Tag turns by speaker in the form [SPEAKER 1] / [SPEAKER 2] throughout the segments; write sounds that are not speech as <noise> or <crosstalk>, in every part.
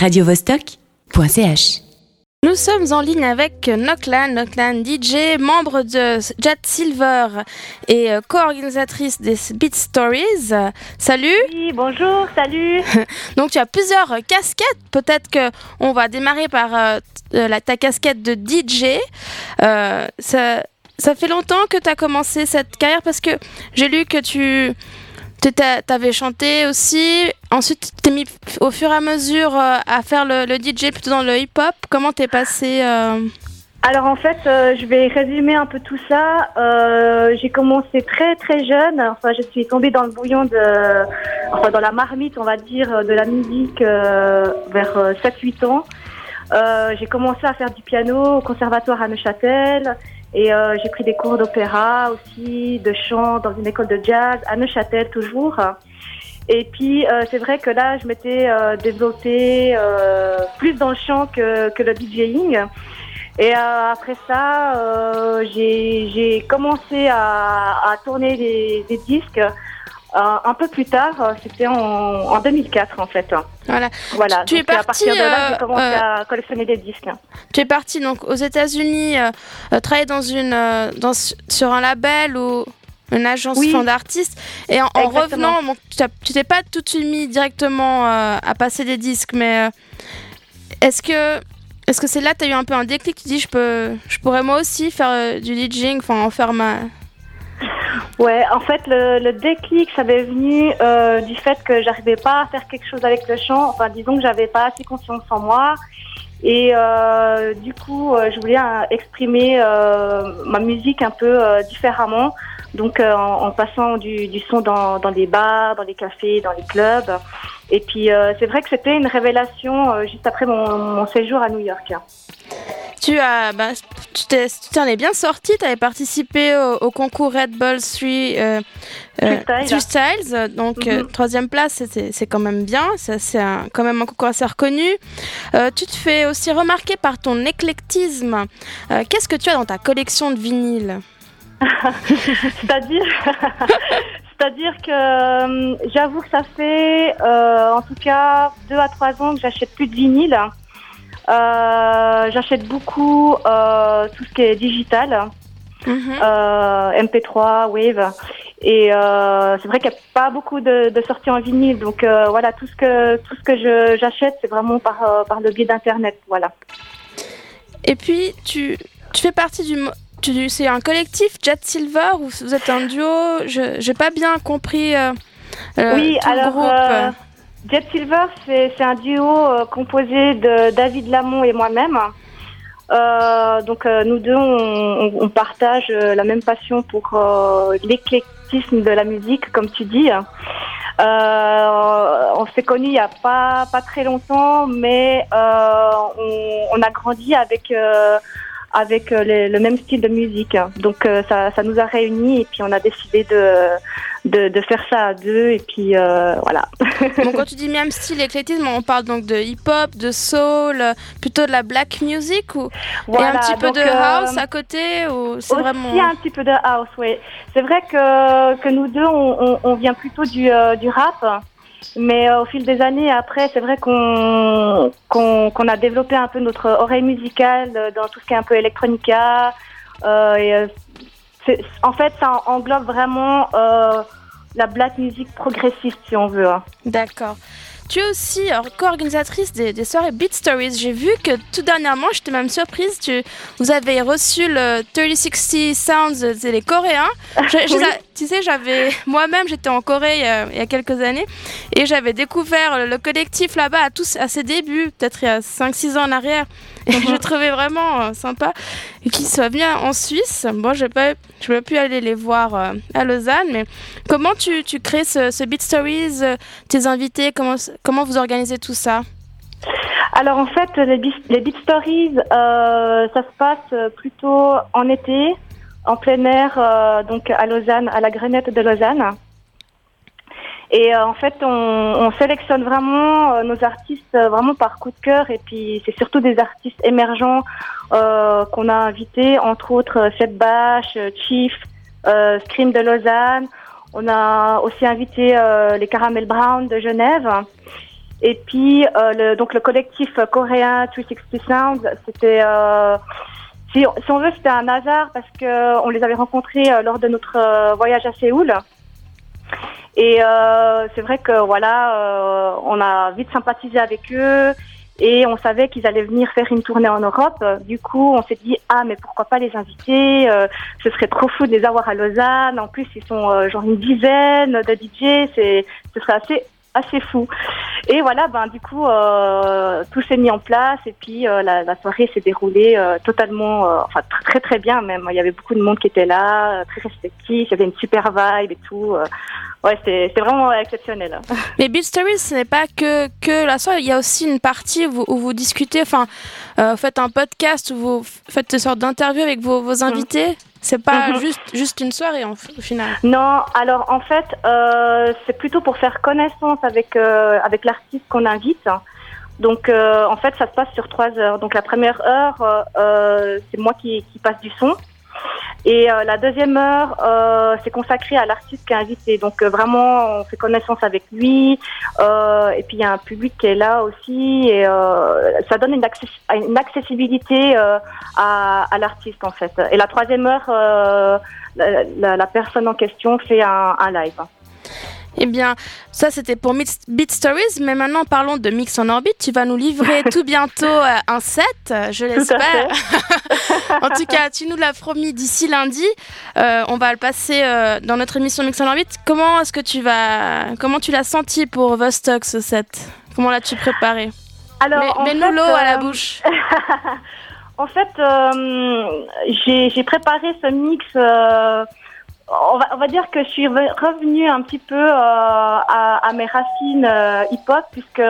[SPEAKER 1] radiovostok.ch.
[SPEAKER 2] Nous sommes en ligne avec Noklan, Noklan DJ, membre de Jet Silver et euh, co-organisatrice des Beat Stories. Salut
[SPEAKER 3] Oui, bonjour, salut <laughs>
[SPEAKER 2] Donc tu as plusieurs casquettes, peut-être que on va démarrer par euh, la, ta casquette de DJ. Euh, ça, ça fait longtemps que tu as commencé cette carrière parce que j'ai lu que tu avais chanté aussi. Ensuite, tu t'es mis au fur et à mesure euh, à faire le, DJ plutôt dans le hip-hop. Comment t'es passé euh
[SPEAKER 3] Alors en fait, euh, je vais résumer un peu tout ça. J'ai commencé très très jeune. Enfin, je suis tombée dans le bouillon de, enfin dans la marmite, on va dire, de la musique vers 7-8 ans. J'ai commencé à faire du piano au conservatoire à Neuchâtel et euh, j'ai pris des cours d'opéra aussi, de chant dans une école de jazz à Neuchâtel toujours. Et puis euh, c'est vrai que là je m'étais euh, développée euh, plus dans le chant que, que le DJing. Et euh, après ça, euh, j'ai commencé à, à tourner des disques euh, un peu plus tard. euh, C'était en, en 2004 en fait.
[SPEAKER 2] Voilà.
[SPEAKER 3] Voilà.
[SPEAKER 2] Tu es
[SPEAKER 3] Donc, à partir de là,
[SPEAKER 2] euh,
[SPEAKER 3] j'ai commencé
[SPEAKER 2] euh,
[SPEAKER 3] à collectionner des disques.
[SPEAKER 2] Tu es parti donc aux États-Unis, euh, travailler dans une, dans, sur un label ou une agence
[SPEAKER 3] Oui.
[SPEAKER 2] d'artistes. Et en, revenant, bon, tu t'es pas tout de suite mis directement à passer des disques, mais est-ce que est-ce que c'est là que tu as eu un peu un déclic? Tu dis, je, peux, je pourrais moi aussi faire du DJing, enfin en faire ma.
[SPEAKER 3] Ouais, en fait, le, le déclic, ça m'est venu euh, du fait que j'arrivais pas à faire quelque chose avec le chant. Enfin, disons que j'avais pas assez confiance en moi. Et euh, du coup, euh, je voulais euh, exprimer euh, ma musique un peu euh, différemment. Donc, en, en passant du, du son dans, dans des bars, dans les cafés, dans les clubs. Et puis, c'est vrai que c'était une révélation juste après mon, mon séjour à New York.
[SPEAKER 2] Tu as, bah, tu t'en es bien sorti. Tu avais participé au, au concours Red Bull 3 euh, euh, Styles. Donc, euh,
[SPEAKER 3] Mhm.
[SPEAKER 2] troisième place, c'est quand même bien. C'est quand même un concours assez reconnu. Euh, tu te fais aussi remarquer par ton éclectisme. Qu'est-ce que tu as dans ta collection de vinyles? <laughs>
[SPEAKER 3] C'est-à-dire, <laughs> c'est-à-dire que j'avoue que ça fait, en tout cas, deux à trois ans que j'achète plus de vinyle. Euh, j'achète beaucoup euh, tout ce qui est digital,
[SPEAKER 2] Mhm.
[SPEAKER 3] euh, MP3, Wave. Et euh, c'est vrai qu'il n'y a pas beaucoup de, de sorties en vinyle, donc euh, voilà tout ce que tout ce que j'achète, c'est vraiment par par le biais d'internet, voilà.
[SPEAKER 2] Et puis, tu, tu fais partie du. tu- C'est un collectif Jet Silver ou vous êtes un duo? Je n'ai pas bien compris
[SPEAKER 3] Oui,
[SPEAKER 2] tout le
[SPEAKER 3] alors
[SPEAKER 2] groupe.
[SPEAKER 3] Jet Silver, c'est un duo euh, composé de David Lamont et moi-même. Euh, donc euh, nous deux, on, on- partage euh, la même passion pour euh, l'éclectisme de la musique, comme tu dis. Euh, on s'est connus il y a pas pas très longtemps, mais on, on a grandi avec avec le, même style de musique. Donc ça, ça nous a réunis et puis on a décidé de de, de faire ça à deux et puis voilà. <laughs> <laughs>
[SPEAKER 2] Bon, quand tu dis même style éclectisme, on parle donc de hip-hop, de soul, plutôt de la black music ou
[SPEAKER 3] voilà
[SPEAKER 2] et un petit peu
[SPEAKER 3] donc,
[SPEAKER 2] de
[SPEAKER 3] euh,
[SPEAKER 2] house à côté ou c'est
[SPEAKER 3] aussi
[SPEAKER 2] vraiment
[SPEAKER 3] un petit peu de house, oui. C'est vrai que, que nous deux, on, on, on vient plutôt du, euh, du rap. Mais euh, au fil des années, après, c'est vrai qu'on qu'on a développé un peu notre oreille musicale euh, dans tout ce qui est un peu electronica. Euh, et, en fait, ça englobe vraiment la black music progressiste, si on veut. hein.
[SPEAKER 2] D'accord. Tu es aussi alors, co-organisatrice des, des soirées Beat Stories. J'ai vu que tout dernièrement, j'étais même surprise, tu, vous avez reçu le 3060 Sounds, c'est les Coréens. Je- je- <laughs>
[SPEAKER 3] Oui.
[SPEAKER 2] Tu sais, j'avais moi-même, j'étais en Corée il y, a, il y a quelques années et j'avais découvert le, le collectif là-bas à, tous, à ses débuts, peut-être il y a 5-6 ans en arrière. Et je <laughs> trouvais vraiment euh, sympa qu'ils soient venus en Suisse. Bon, je n'ai pas, pas pu aller les voir euh, à Lausanne, mais comment tu, tu crées ce, ce Beat Stories, euh, tes invités, comment, comment vous organisez tout ça
[SPEAKER 3] Alors en fait, les, Beat Stories, euh, ça se passe plutôt en été, en plein air, euh, donc à Lausanne, à la Grenette de Lausanne. Et euh, en fait, on, on sélectionne vraiment nos artistes vraiment par coup de cœur. Et puis, c'est surtout des artistes émergents qu'on a invités, entre autres Seth Bash, Chief, Scream de Lausanne. On a aussi invité euh, les Caramel Brown de Genève. Et puis, le, donc le collectif coréen 360 Sound, c'était si, si, on veut, c'était un hasard parce que on les avait rencontrés lors de notre voyage à Séoul. Et euh, c'est vrai que voilà, euh, on a vite sympathisé avec eux et on savait qu'ils allaient venir faire une tournée en Europe. Du coup, on s'est dit ah mais pourquoi pas les inviter? Euh, Ce serait trop fou de les avoir à Lausanne. En plus, ils sont euh, genre une dizaine de DJ. C'est ce serait assez assez fou. Et voilà, ben du coup, euh, tout s'est mis en place et puis euh, la, la, soirée s'est déroulée euh, totalement, euh, enfin très très bien même. Il y avait beaucoup de monde qui était là, très respectif. Il y avait une super vibe et tout. Ouais, c'était vraiment exceptionnel. <laughs>
[SPEAKER 2] Mais Beat Stories, ce n'est pas que que la soirée. Il y a aussi une partie où vous, où vous discutez, enfin, vous faites un podcast où vous faites une sorte d'interview avec vos, vos invités. C'est pas mhm. juste, juste une soirée en, au final.
[SPEAKER 3] Non, alors en fait, euh, c'est plutôt pour faire connaissance avec, euh, avec l'artiste qu'on invite. Donc euh, en fait, ça se passe sur trois heures. Donc la première heure, euh, c'est moi qui, qui passe du son. Et euh, la deuxième heure, euh, c'est consacré à l'artiste qui est invité. Donc euh, vraiment, on fait connaissance avec lui. et puis il y a un public qui est là aussi. Et ça donne une, access une accessibilité à, à l'artiste en fait. Et la troisième heure, la, la, la, personne en question fait un, un live.
[SPEAKER 2] Eh bien, ça c'était pour Beat Stories, mais maintenant parlons de Mix en orbite. Tu vas nous livrer <laughs> tout bientôt euh, un set, je l'espère. <laughs> en tout cas, tu nous l'as promis d'ici lundi. Euh, on va le passer euh, dans notre émission Mix en orbite. Comment est-ce que tu vas, comment tu l'as senti pour Vostok ce set? Comment l'as-tu préparé?
[SPEAKER 3] Alors,
[SPEAKER 2] mets-nous l'eau à la bouche. <laughs>
[SPEAKER 3] en fait, j'ai préparé ce mix on va, on va, dire que je suis revenue un petit peu euh, à, à, mes racines euh, hip-hop, puisque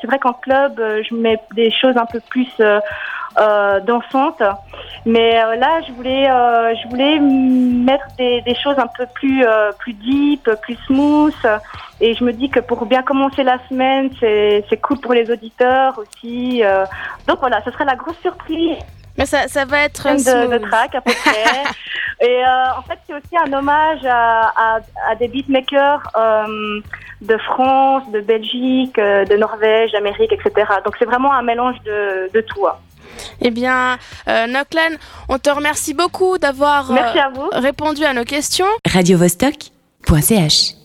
[SPEAKER 3] c'est vrai qu'en club, euh, je mets des choses un peu plus euh, euh dansantes. Mais là, je voulais, je voulais mettre des, des, choses un peu plus, plus deep, plus smooth. Et je me dis que pour bien commencer la semaine, c'est cool pour les auditeurs aussi. donc voilà, ce serait la grosse surprise.
[SPEAKER 2] Mais ça, ça va être
[SPEAKER 3] de, de track à peu <laughs> près. Et euh, en fait, c'est aussi un hommage à, à, à des beatmakers euh, de France, de Belgique, euh, de Norvège, d'Amérique, etc. Donc c'est vraiment un mélange de, de tout. Hein.
[SPEAKER 2] Eh bien, euh, Noklan, on te remercie beaucoup d'avoir
[SPEAKER 3] euh,
[SPEAKER 2] répondu à nos questions.
[SPEAKER 1] Radio -Vostok .ch